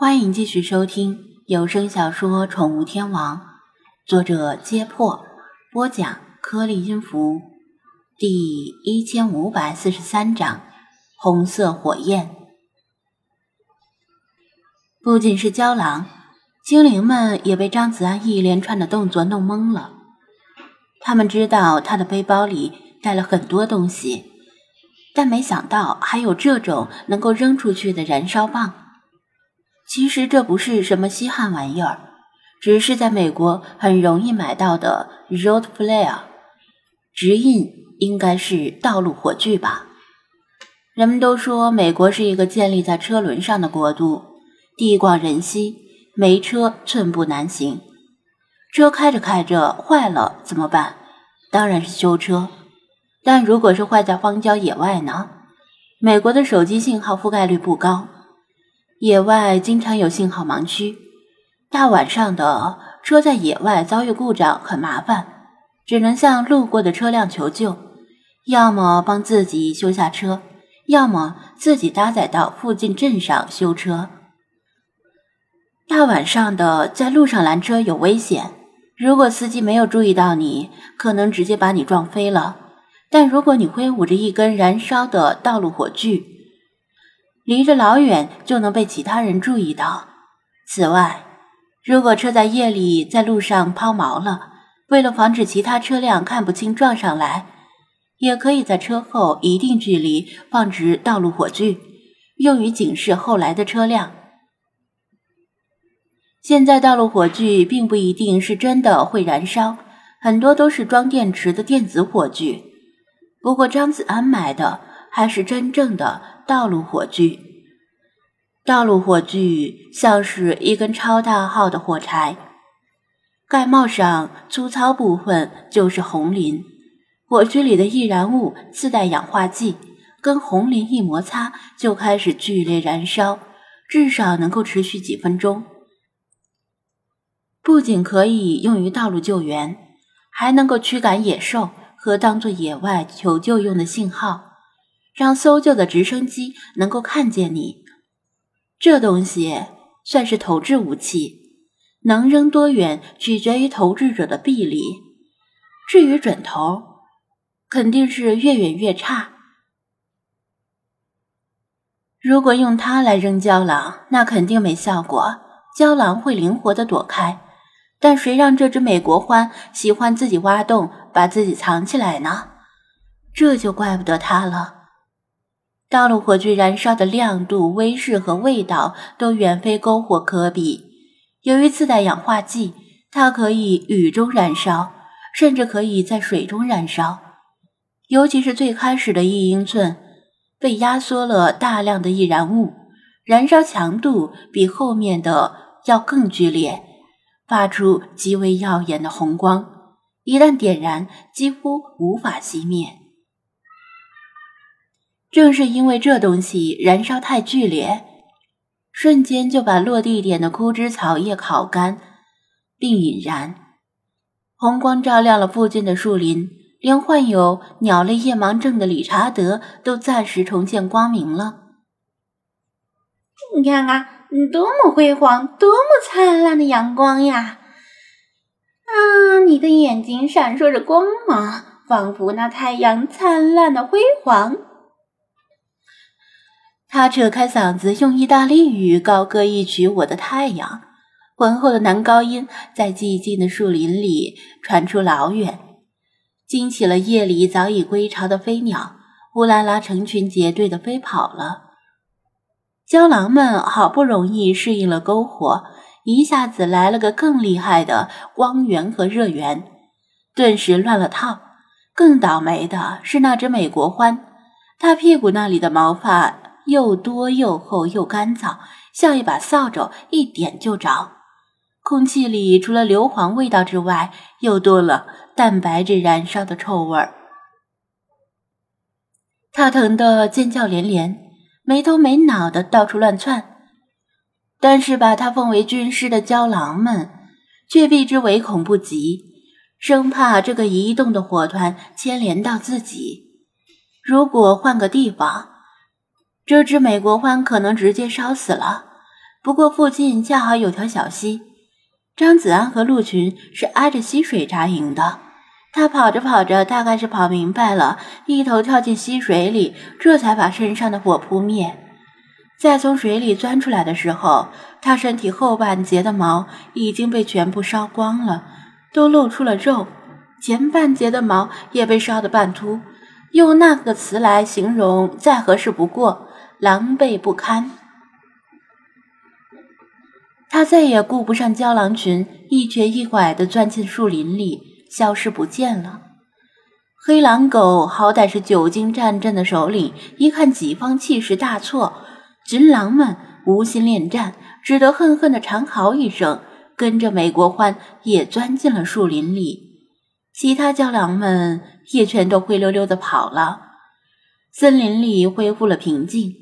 欢迎继续收听有声小说《宠物天王》，作者：揭破，播讲：颗粒音符，第一千五百四十三章：红色火焰。不仅是胶囊，精灵们也被张子安一连串的动作弄懵了。他们知道他的背包里带了很多东西，但没想到还有这种能够扔出去的燃烧棒。其实这不是什么稀罕玩意儿，只是在美国很容易买到的 road flare，直译应该是道路火炬吧。人们都说美国是一个建立在车轮上的国度，地广人稀，没车寸步难行。车开着开着坏了怎么办？当然是修车。但如果是坏在荒郊野外呢？美国的手机信号覆盖率不高。野外经常有信号盲区，大晚上的车在野外遭遇故障很麻烦，只能向路过的车辆求救，要么帮自己修下车，要么自己搭载到附近镇上修车。大晚上的在路上拦车有危险，如果司机没有注意到你，可能直接把你撞飞了。但如果你挥舞着一根燃烧的道路火炬，离着老远就能被其他人注意到。此外，如果车在夜里在路上抛锚了，为了防止其他车辆看不清撞上来，也可以在车后一定距离放置道路火炬，用于警示后来的车辆。现在道路火炬并不一定是真的会燃烧，很多都是装电池的电子火炬。不过张子安买的还是真正的。道路火炬，道路火炬像是一根超大号的火柴，盖帽上粗糙部分就是红磷。火炬里的易燃物自带氧化剂，跟红磷一摩擦就开始剧烈燃烧，至少能够持续几分钟。不仅可以用于道路救援，还能够驱赶野兽和当做野外求救用的信号。让搜救的直升机能够看见你，这东西算是投掷武器，能扔多远取决于投掷者的臂力。至于准头，肯定是越远越差。如果用它来扔胶囊，那肯定没效果，胶囊会灵活的躲开。但谁让这只美国獾喜欢自己挖洞，把自己藏起来呢？这就怪不得它了。道路火炬燃烧的亮度、威势和味道都远非篝火可比。由于自带氧化剂，它可以雨中燃烧，甚至可以在水中燃烧。尤其是最开始的一英寸，被压缩了大量的易燃物，燃烧强度比后面的要更剧烈，发出极为耀眼的红光。一旦点燃，几乎无法熄灭。正是因为这东西燃烧太剧烈，瞬间就把落地点的枯枝草叶烤干，并引燃。红光照亮了附近的树林，连患有鸟类夜盲症的理查德都暂时重见光明了。你看看，多么辉煌，多么灿烂的阳光呀！啊，你的眼睛闪烁着光芒，仿佛那太阳灿烂的辉煌。他扯开嗓子，用意大利语高歌一曲《我的太阳》，浑厚的男高音在寂静的树林里传出老远，惊起了夜里早已归巢的飞鸟。乌拉拉成群结队的飞跑了。郊狼们好不容易适应了篝火，一下子来了个更厉害的光源和热源，顿时乱了套。更倒霉的是那只美国獾，它屁股那里的毛发。又多又厚又干燥，像一把扫帚，一点就着。空气里除了硫磺味道之外，又多了蛋白质燃烧的臭味儿。他疼得尖叫连连，没头没脑的到处乱窜。但是把他奉为军师的胶囊们却避之唯恐不及，生怕这个移动的火团牵连到自己。如果换个地方，这只美国獾可能直接烧死了，不过附近恰好有条小溪，张子安和陆群是挨着溪水扎营的。他跑着跑着，大概是跑明白了，一头跳进溪水里，这才把身上的火扑灭。再从水里钻出来的时候，他身体后半截的毛已经被全部烧光了，都露出了肉；前半截的毛也被烧得半秃，用那个词来形容再合适不过，狼狈不堪。他再也顾不上郊狼群，一瘸一拐地钻进树林里。消失不见了。黑狼狗好歹是久经战阵的首领，一看己方气势大挫，群狼们无心恋战，只得恨恨地长嚎一声，跟着美国欢也钻进了树林里。其他郊狼们也全都灰溜溜地跑了。森林里恢复了平静，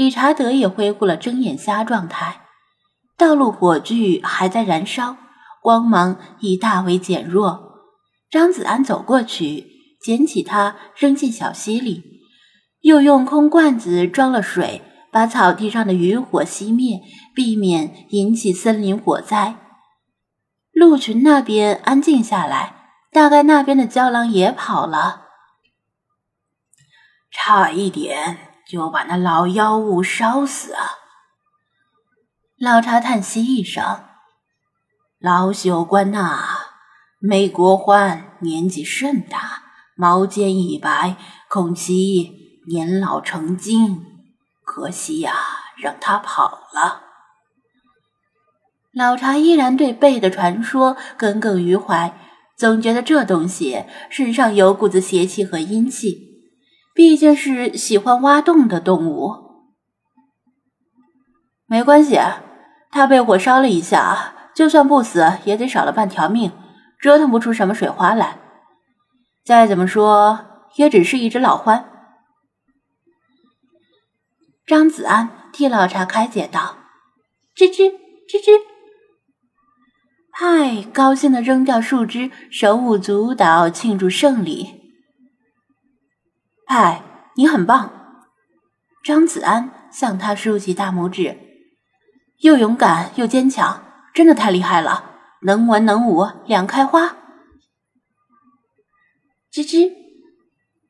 理查德也恢复了睁眼瞎状态。道路火炬还在燃烧，光芒已大为减弱。张子安走过去，捡起它，扔进小溪里，又用空罐子装了水，把草地上的余火熄灭，避免引起森林火灾。鹿群那边安静下来，大概那边的郊狼也跑了。差一点就把那老妖物烧死啊！老茶叹息一声：“老朽官呐。”美国欢年纪甚大，毛尖已白，恐其年老成精。可惜呀，让他跑了。老茶依然对贝的传说耿耿于怀，总觉得这东西身上有股子邪气和阴气，毕竟是喜欢挖洞的动物。没关系，他被火烧了一下，就算不死，也得少了半条命。折腾不出什么水花来，再怎么说也只是一只老獾。张子安替老查开解道：“吱吱吱吱。”派高兴的扔掉树枝，手舞足蹈庆祝胜利。派，你很棒！张子安向他竖起大拇指，又勇敢又坚强，真的太厉害了。能文能武两开花，吱吱，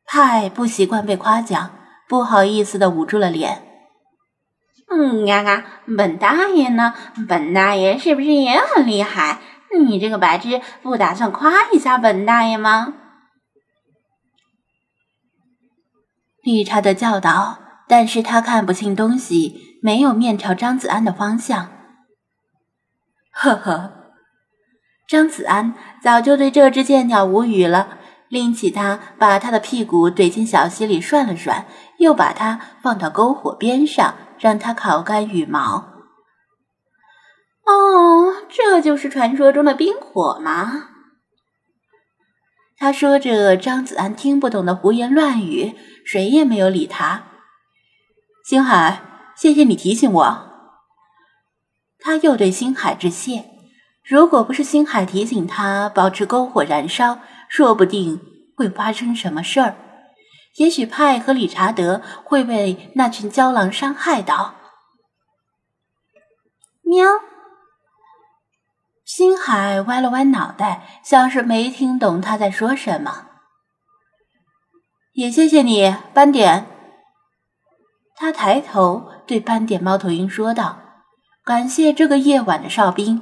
派不习惯被夸奖，不好意思的捂住了脸。嗯呀呀，本大爷呢？本大爷是不是也很厉害？你这个白痴，不打算夸一下本大爷吗？理查德教导，但是他看不清东西，没有面朝张子安的方向。呵呵。张子安早就对这只贱鸟无语了，拎起它，把它的屁股怼进小溪里涮了涮，又把它放到篝火边上，让它烤干羽毛。哦，这就是传说中的冰火吗？他说着张子安听不懂的胡言乱语，谁也没有理他。星海，谢谢你提醒我。他又对星海致谢。如果不是星海提醒他保持篝火燃烧，说不定会发生什么事儿。也许派和理查德会被那群郊狼伤害到。喵！星海歪了歪脑袋，像是没听懂他在说什么。也谢谢你，斑点。他抬头对斑点猫头鹰说道：“感谢这个夜晚的哨兵。”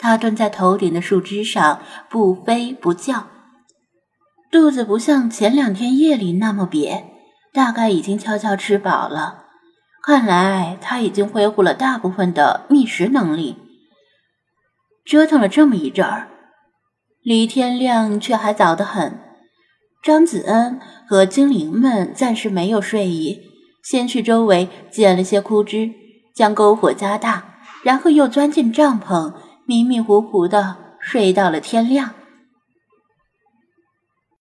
他蹲在头顶的树枝上，不飞不叫，肚子不像前两天夜里那么瘪，大概已经悄悄吃饱了。看来他已经恢复了大部分的觅食能力。折腾了这么一阵儿，离天亮却还早得很。张子恩和精灵们暂时没有睡意，先去周围捡了些枯枝，将篝火加大，然后又钻进帐篷。迷迷糊糊的睡到了天亮。